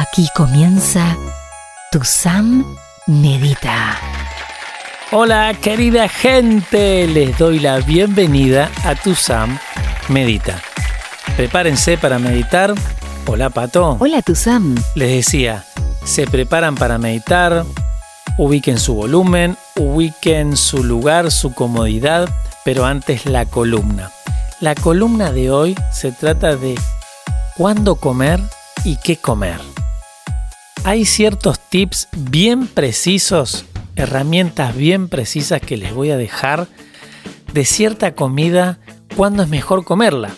Aquí comienza Tu Sam Medita. Hola querida gente, les doy la bienvenida a Tu Sam Medita. Prepárense para meditar. Hola Pato. Hola Tu Sam. Les decía, se preparan para meditar, ubiquen su volumen, ubiquen su lugar, su comodidad, pero antes la columna. La columna de hoy se trata de cuándo comer y qué comer. Hay ciertos tips bien precisos, herramientas bien precisas que les voy a dejar de cierta comida, cuándo es mejor comerla,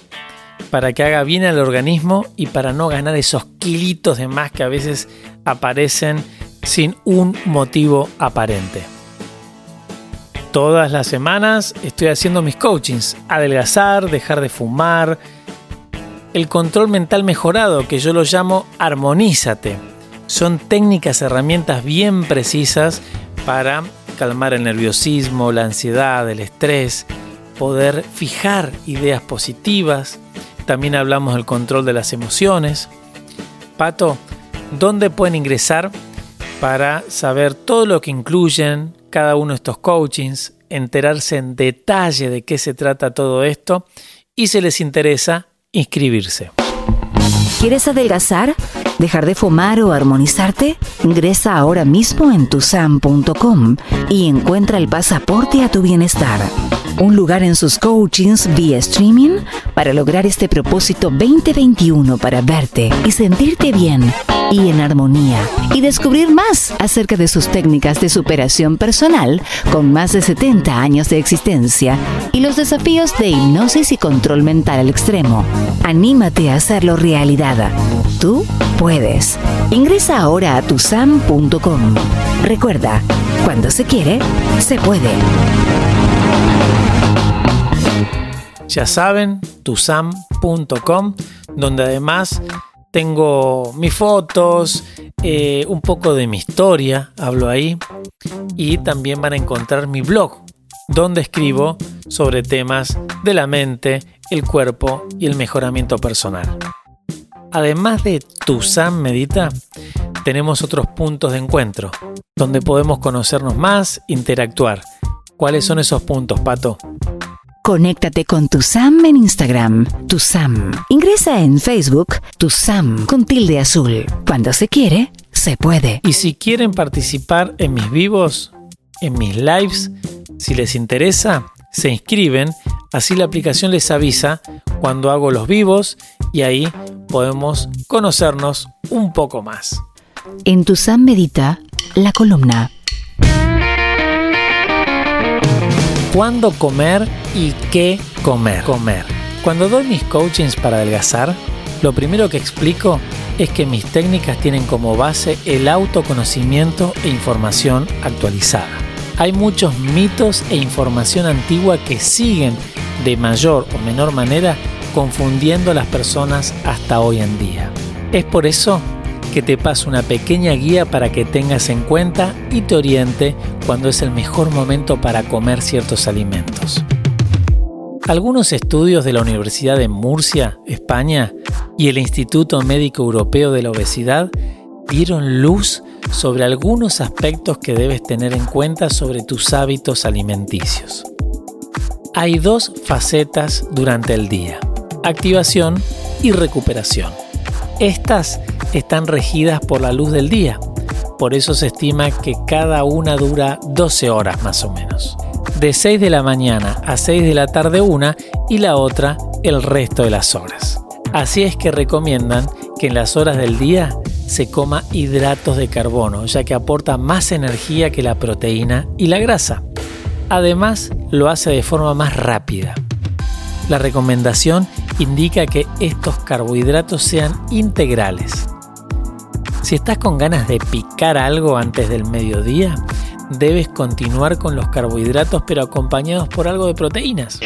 para que haga bien al organismo y para no ganar esos kilitos de más que a veces aparecen sin un motivo aparente. Todas las semanas estoy haciendo mis coachings, adelgazar, dejar de fumar, el control mental mejorado, que yo lo llamo armonízate. Son técnicas, herramientas bien precisas para calmar el nerviosismo, la ansiedad, el estrés, poder fijar ideas positivas. También hablamos del control de las emociones. Pato, ¿dónde pueden ingresar para saber todo lo que incluyen cada uno de estos coachings, enterarse en detalle de qué se trata todo esto y si les interesa, inscribirse. ¿Quieres adelgazar? ¿Dejar de fumar o armonizarte? Ingresa ahora mismo en tusam.com y encuentra el pasaporte a tu bienestar. Un lugar en sus coachings vía streaming para lograr este propósito 2021 para verte y sentirte bien y en armonía y descubrir más acerca de sus técnicas de superación personal con más de 70 años de existencia y los desafíos de hipnosis y control mental al extremo. Anímate a hacerlo realidad. Tú puedes. Ingresa ahora a tusam.com. Recuerda, cuando se quiere, se puede. Ya saben, tusam.com, donde además tengo mis fotos, eh, un poco de mi historia, hablo ahí, y también van a encontrar mi blog, donde escribo sobre temas de la mente, el cuerpo y el mejoramiento personal. Además de Tusam Medita, tenemos otros puntos de encuentro, donde podemos conocernos más, interactuar. ¿Cuáles son esos puntos, Pato? Conéctate con tu Sam en Instagram, tu Sam. Ingresa en Facebook, tu Sam con tilde azul. Cuando se quiere, se puede. Y si quieren participar en mis vivos, en mis lives, si les interesa, se inscriben, así la aplicación les avisa cuando hago los vivos y ahí podemos conocernos un poco más. En tu Sam Medita, la columna cuándo comer y qué comer. Comer. Cuando doy mis coachings para adelgazar, lo primero que explico es que mis técnicas tienen como base el autoconocimiento e información actualizada. Hay muchos mitos e información antigua que siguen de mayor o menor manera confundiendo a las personas hasta hoy en día. Es por eso que te paso una pequeña guía para que tengas en cuenta y te oriente cuando es el mejor momento para comer ciertos alimentos. Algunos estudios de la Universidad de Murcia, España, y el Instituto Médico Europeo de la Obesidad dieron luz sobre algunos aspectos que debes tener en cuenta sobre tus hábitos alimenticios. Hay dos facetas durante el día, activación y recuperación. Estas están regidas por la luz del día, por eso se estima que cada una dura 12 horas más o menos. De 6 de la mañana a 6 de la tarde una y la otra el resto de las horas. Así es que recomiendan que en las horas del día se coma hidratos de carbono, ya que aporta más energía que la proteína y la grasa. Además, lo hace de forma más rápida. La recomendación indica que estos carbohidratos sean integrales. Si estás con ganas de picar algo antes del mediodía, debes continuar con los carbohidratos pero acompañados por algo de proteínas.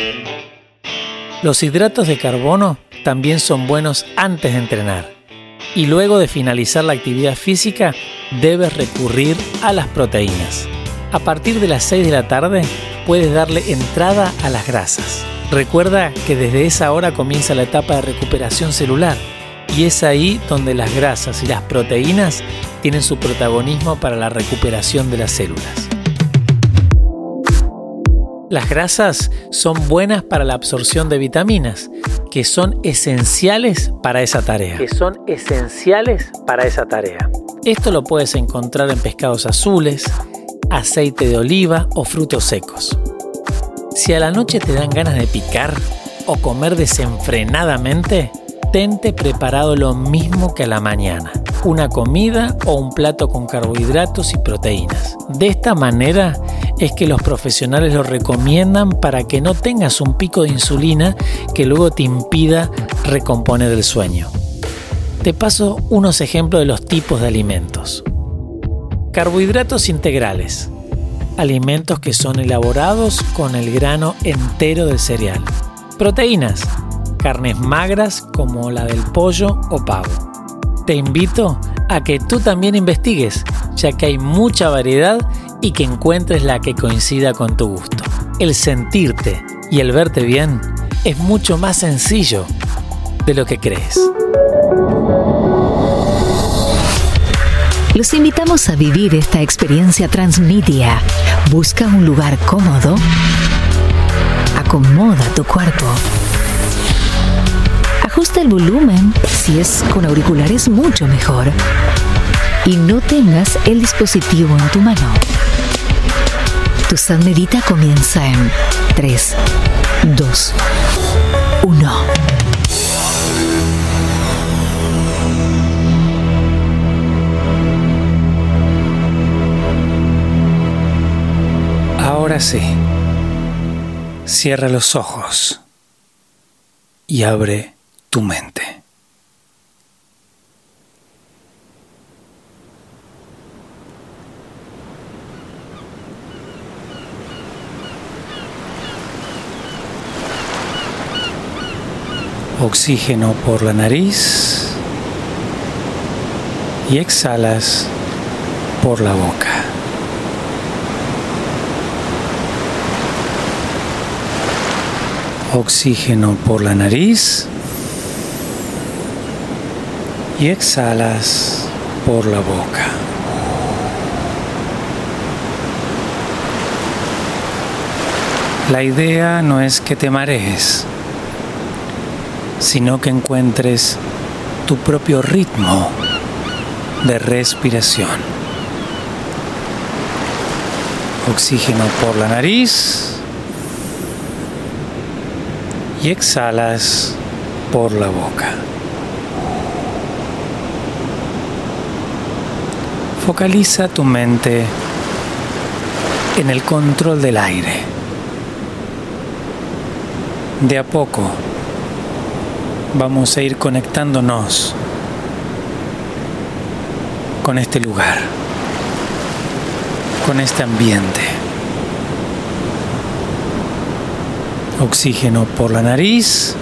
Los hidratos de carbono también son buenos antes de entrenar. Y luego de finalizar la actividad física, debes recurrir a las proteínas. A partir de las 6 de la tarde, puedes darle entrada a las grasas. Recuerda que desde esa hora comienza la etapa de recuperación celular y es ahí donde las grasas y las proteínas tienen su protagonismo para la recuperación de las células. Las grasas son buenas para la absorción de vitaminas, que son esenciales para esa tarea. Que son esenciales para esa tarea. Esto lo puedes encontrar en pescados azules, aceite de oliva o frutos secos. Si a la noche te dan ganas de picar o comer desenfrenadamente, tente preparado lo mismo que a la mañana, una comida o un plato con carbohidratos y proteínas. De esta manera es que los profesionales lo recomiendan para que no tengas un pico de insulina que luego te impida recomponer el sueño. Te paso unos ejemplos de los tipos de alimentos. Carbohidratos integrales. Alimentos que son elaborados con el grano entero del cereal. Proteínas. Carnes magras como la del pollo o pavo. Te invito a que tú también investigues, ya que hay mucha variedad y que encuentres la que coincida con tu gusto. El sentirte y el verte bien es mucho más sencillo de lo que crees. Los invitamos a vivir esta experiencia transmedia. Busca un lugar cómodo. Acomoda tu cuerpo. Ajusta el volumen. Si es con auriculares, mucho mejor. Y no tengas el dispositivo en tu mano. Tu San Medita comienza en 3, 2, 1. Ahora sí. Cierra los ojos y abre tu mente. Oxígeno por la nariz y exhalas por la boca. Oxígeno por la nariz y exhalas por la boca. La idea no es que te marees, sino que encuentres tu propio ritmo de respiración. Oxígeno por la nariz y exhalas por la boca. Focaliza tu mente en el control del aire. De a poco vamos a ir conectándonos con este lugar, con este ambiente. Oxígeno por la nariz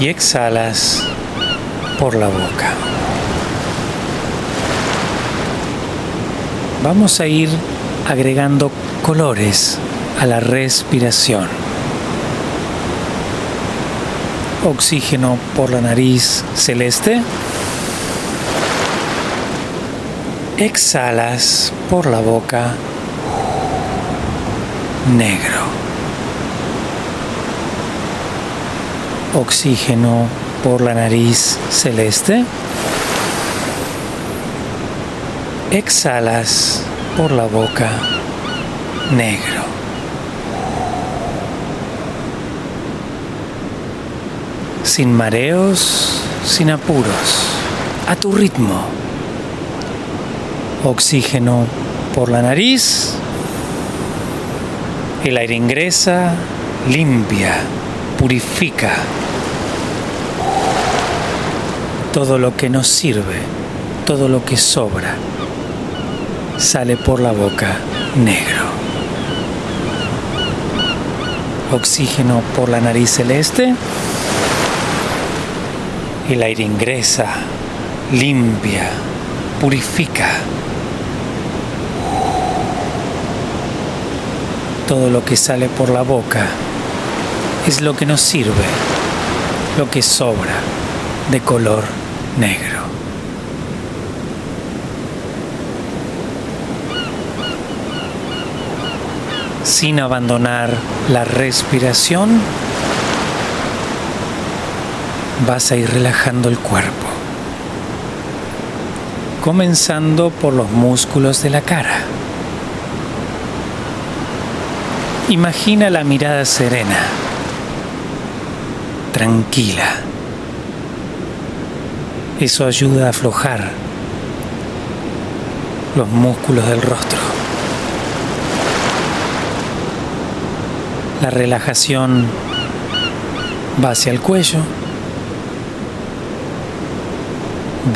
y exhalas por la boca. Vamos a ir agregando colores a la respiración. Oxígeno por la nariz celeste. Exhalas por la boca negro. Oxígeno por la nariz celeste. Exhalas por la boca negro. Sin mareos, sin apuros, a tu ritmo. Oxígeno por la nariz el aire ingresa, limpia, purifica todo lo que nos sirve, todo lo que sobra, sale por la boca negro. Oxígeno por la nariz celeste. El aire ingresa, limpia, purifica todo lo que sale por la boca es lo que nos sirve, lo que sobra de color negro. Sin abandonar la respiración, vas a ir relajando el cuerpo, comenzando por los músculos de la cara. Imagina la mirada serena, tranquila. Eso ayuda a aflojar los músculos del rostro. La relajación va hacia el cuello,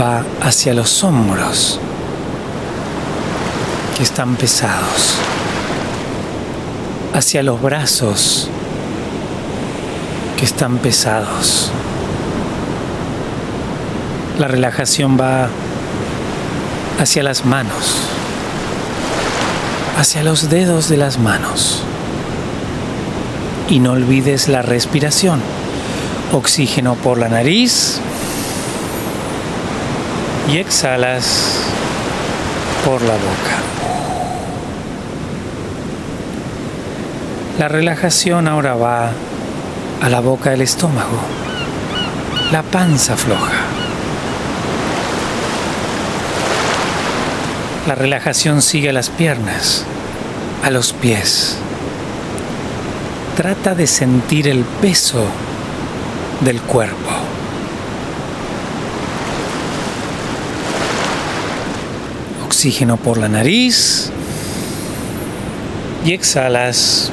va hacia los hombros que están pesados, hacia los brazos que están pesados. La relajación va hacia las manos, hacia los dedos de las manos. Y no olvides la respiración. Oxígeno por la nariz y exhalas por la boca. La relajación ahora va a la boca del estómago, la panza floja. La relajación sigue a las piernas, a los pies. Trata de sentir el peso del cuerpo. Oxígeno por la nariz y exhalas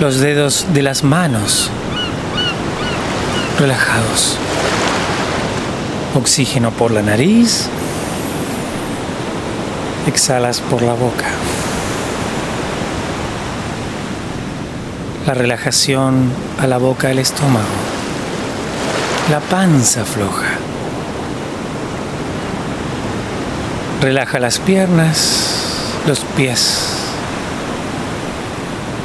Los dedos de las manos relajados. Oxígeno por la nariz exhalas por la boca. La relajación a la boca del estómago. La panza floja. Relaja las piernas, los pies.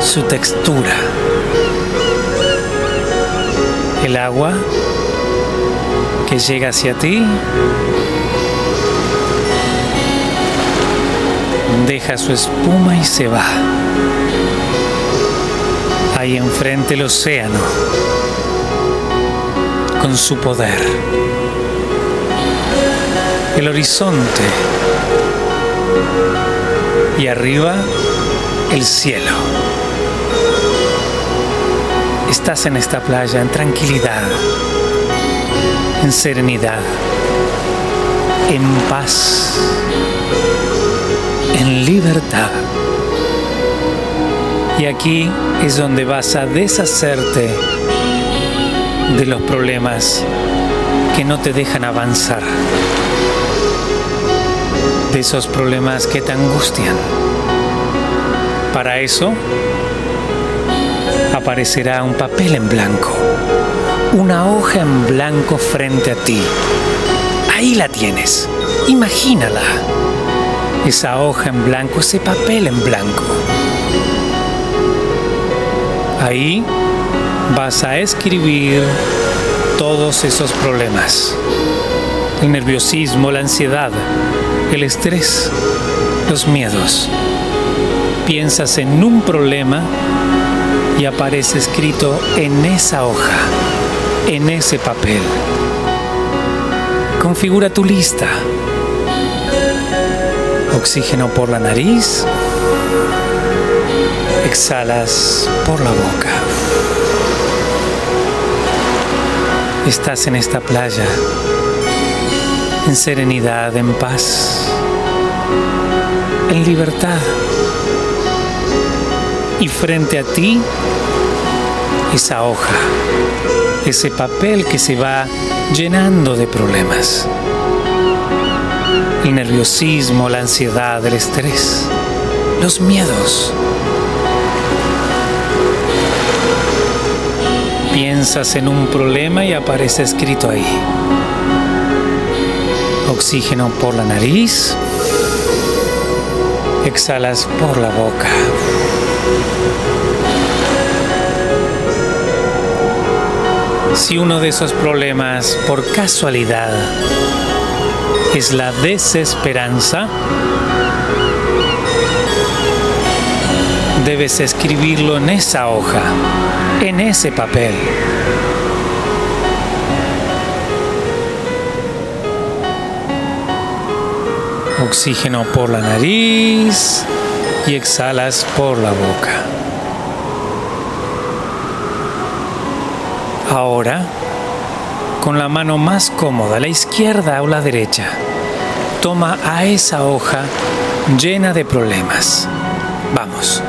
su textura. El agua que llega hacia ti. Deja su espuma y se va. Ahí enfrente el océano, con su poder. El horizonte. Y arriba, el cielo. Estás en esta playa en tranquilidad, en serenidad, en paz, en libertad. Y aquí es donde vas a deshacerte de los problemas que no te dejan avanzar, de esos problemas que te angustian. Para eso aparecerá un papel en blanco, una hoja en blanco frente a ti. Ahí la tienes, imagínala. Esa hoja en blanco, ese papel en blanco. Ahí vas a escribir todos esos problemas. El nerviosismo, la ansiedad, el estrés, los miedos. Piensas en un problema y aparece escrito en esa hoja, en ese papel. Configura tu lista. Oxígeno por la nariz. Exhalas por la boca. Estás en esta playa, en serenidad, en paz, en libertad y frente a ti esa hoja, ese papel que se va llenando de problemas. El nerviosismo, la ansiedad, el estrés, los miedos. Piensas en un problema y aparece escrito ahí. Oxígeno por la nariz. Exhalas por la boca. Si uno de esos problemas, por casualidad, es la desesperanza, debes escribirlo en esa hoja, en ese papel. Oxígeno por la nariz y exhalas por la boca. Ahora, con la mano más cómoda, la izquierda o la derecha, toma a esa hoja llena de problemas. Vamos.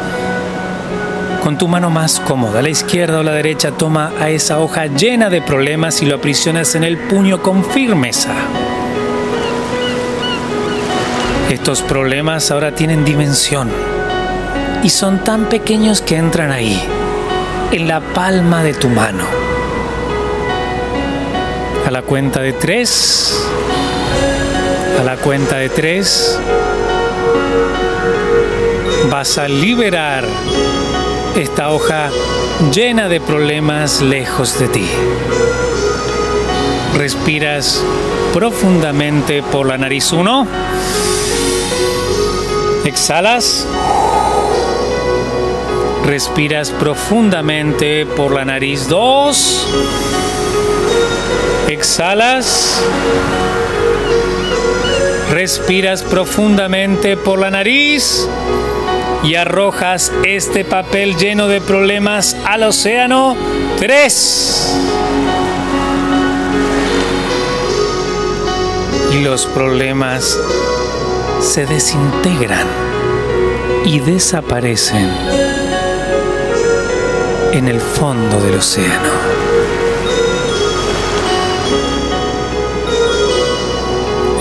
Con tu mano más cómoda, la izquierda o la derecha, toma a esa hoja llena de problemas y lo aprisionas en el puño con firmeza. Estos problemas ahora tienen dimensión y son tan pequeños que entran ahí, en la palma de tu mano. A la cuenta de tres, a la cuenta de tres, vas a liberar esta hoja llena de problemas lejos de ti. Respiras profundamente por la nariz uno. Exhalas. Respiras profundamente por la nariz 2. Exhalas. Respiras profundamente por la nariz y arrojas este papel lleno de problemas al océano 3. Y los problemas se desintegran y desaparecen en el fondo del océano.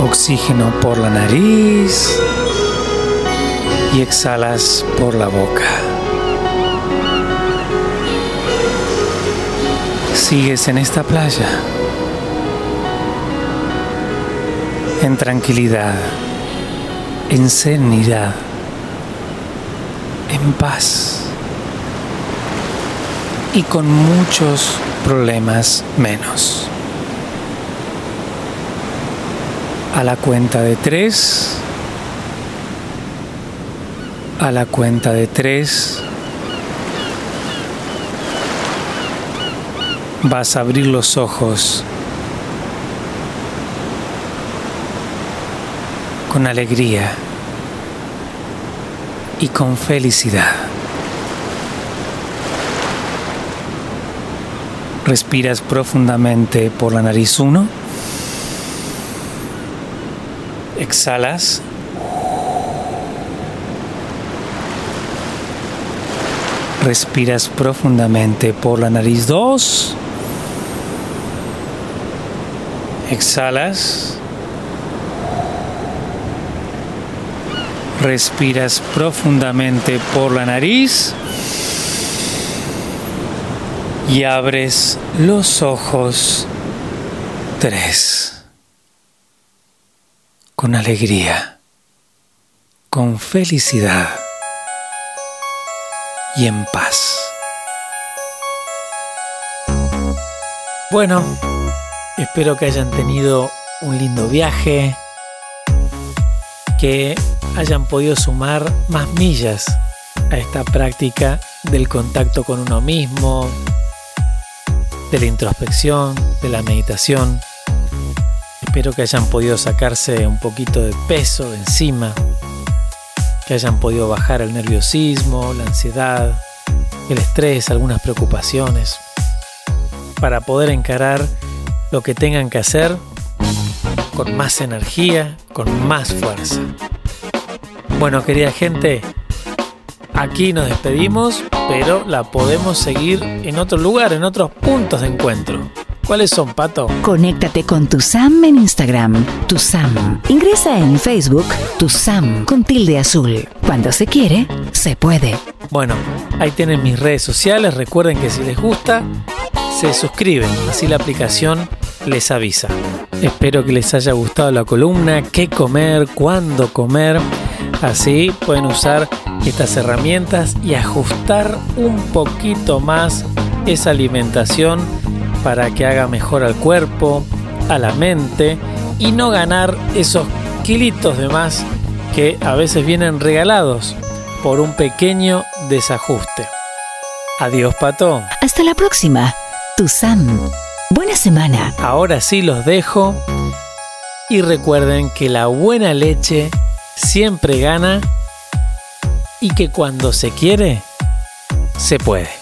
Oxígeno por la nariz y exhalas por la boca. Sigues en esta playa en tranquilidad en serenidad, en paz y con muchos problemas menos. A la cuenta de tres. A la cuenta de tres. Vas a abrir los ojos con alegría y con felicidad. Respiras profundamente por la nariz 1. Exhalas. Respiras profundamente por la nariz 2. Exhalas. Respiras profundamente por la nariz y abres los ojos tres con alegría, con felicidad y en paz. Bueno, espero que hayan tenido un lindo viaje, que hayan podido sumar más millas a esta práctica del contacto con uno mismo, de la introspección, de la meditación. Espero que hayan podido sacarse un poquito de peso de encima, que hayan podido bajar el nerviosismo, la ansiedad, el estrés, algunas preocupaciones, para poder encarar lo que tengan que hacer con más energía, con más fuerza. Bueno, querida gente, aquí nos despedimos, pero la podemos seguir en otro lugar, en otros puntos de encuentro. ¿Cuáles son, Pato? Conéctate con tu Sam en Instagram, tu Sam. Ingresa en Facebook, tu Sam con tilde azul. Cuando se quiere, se puede. Bueno, ahí tienen mis redes sociales. Recuerden que si les gusta, se suscriben, así la aplicación les avisa. Espero que les haya gustado la columna, qué comer, cuándo comer. Así pueden usar estas herramientas y ajustar un poquito más esa alimentación para que haga mejor al cuerpo, a la mente y no ganar esos kilitos de más que a veces vienen regalados por un pequeño desajuste. Adiós, pato. Hasta la próxima. Tu Sam. Buena semana. Ahora sí los dejo y recuerden que la buena leche siempre gana y que cuando se quiere, se puede.